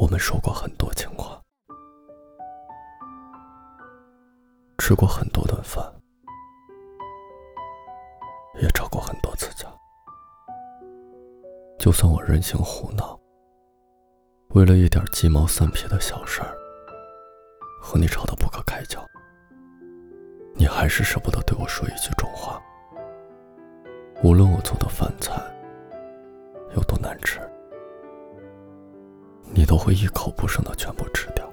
我们说过很多情话，吃过很多顿饭，也吵过很多次架。就算我任性胡闹，为了一点鸡毛蒜皮的小事儿，和你吵得不可开交，你还是舍不得对我说一句重话。无论我做的饭菜有多难吃。都会一口不剩的全部吃掉。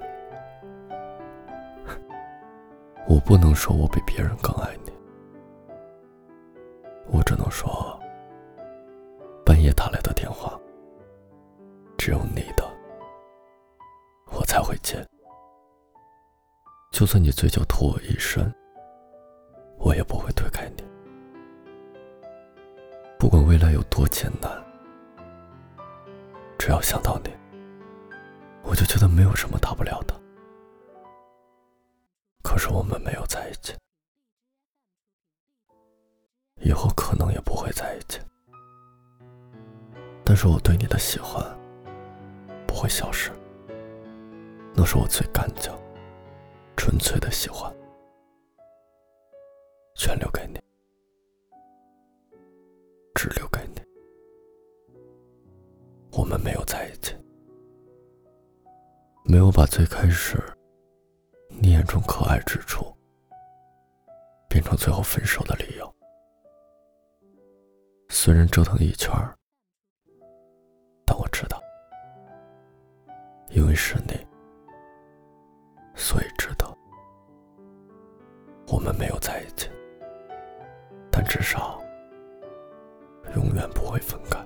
我不能说我比别人更爱你，我只能说，半夜打来的电话，只有你的，我才会接。就算你醉酒吐我一身，我也不会推开你。不管未来有多艰难，只要想到你。我就觉得没有什么大不了的，可是我们没有在一起，以后可能也不会在一起。但是我对你的喜欢不会消失，那是我最干净、纯粹的喜欢，全留给你，只留给你。我们没有在一起。没有把最开始你眼中可爱之处变成最后分手的理由。虽然折腾一圈，但我知道，因为是你，所以值得。我们没有在一起，但至少永远不会分开。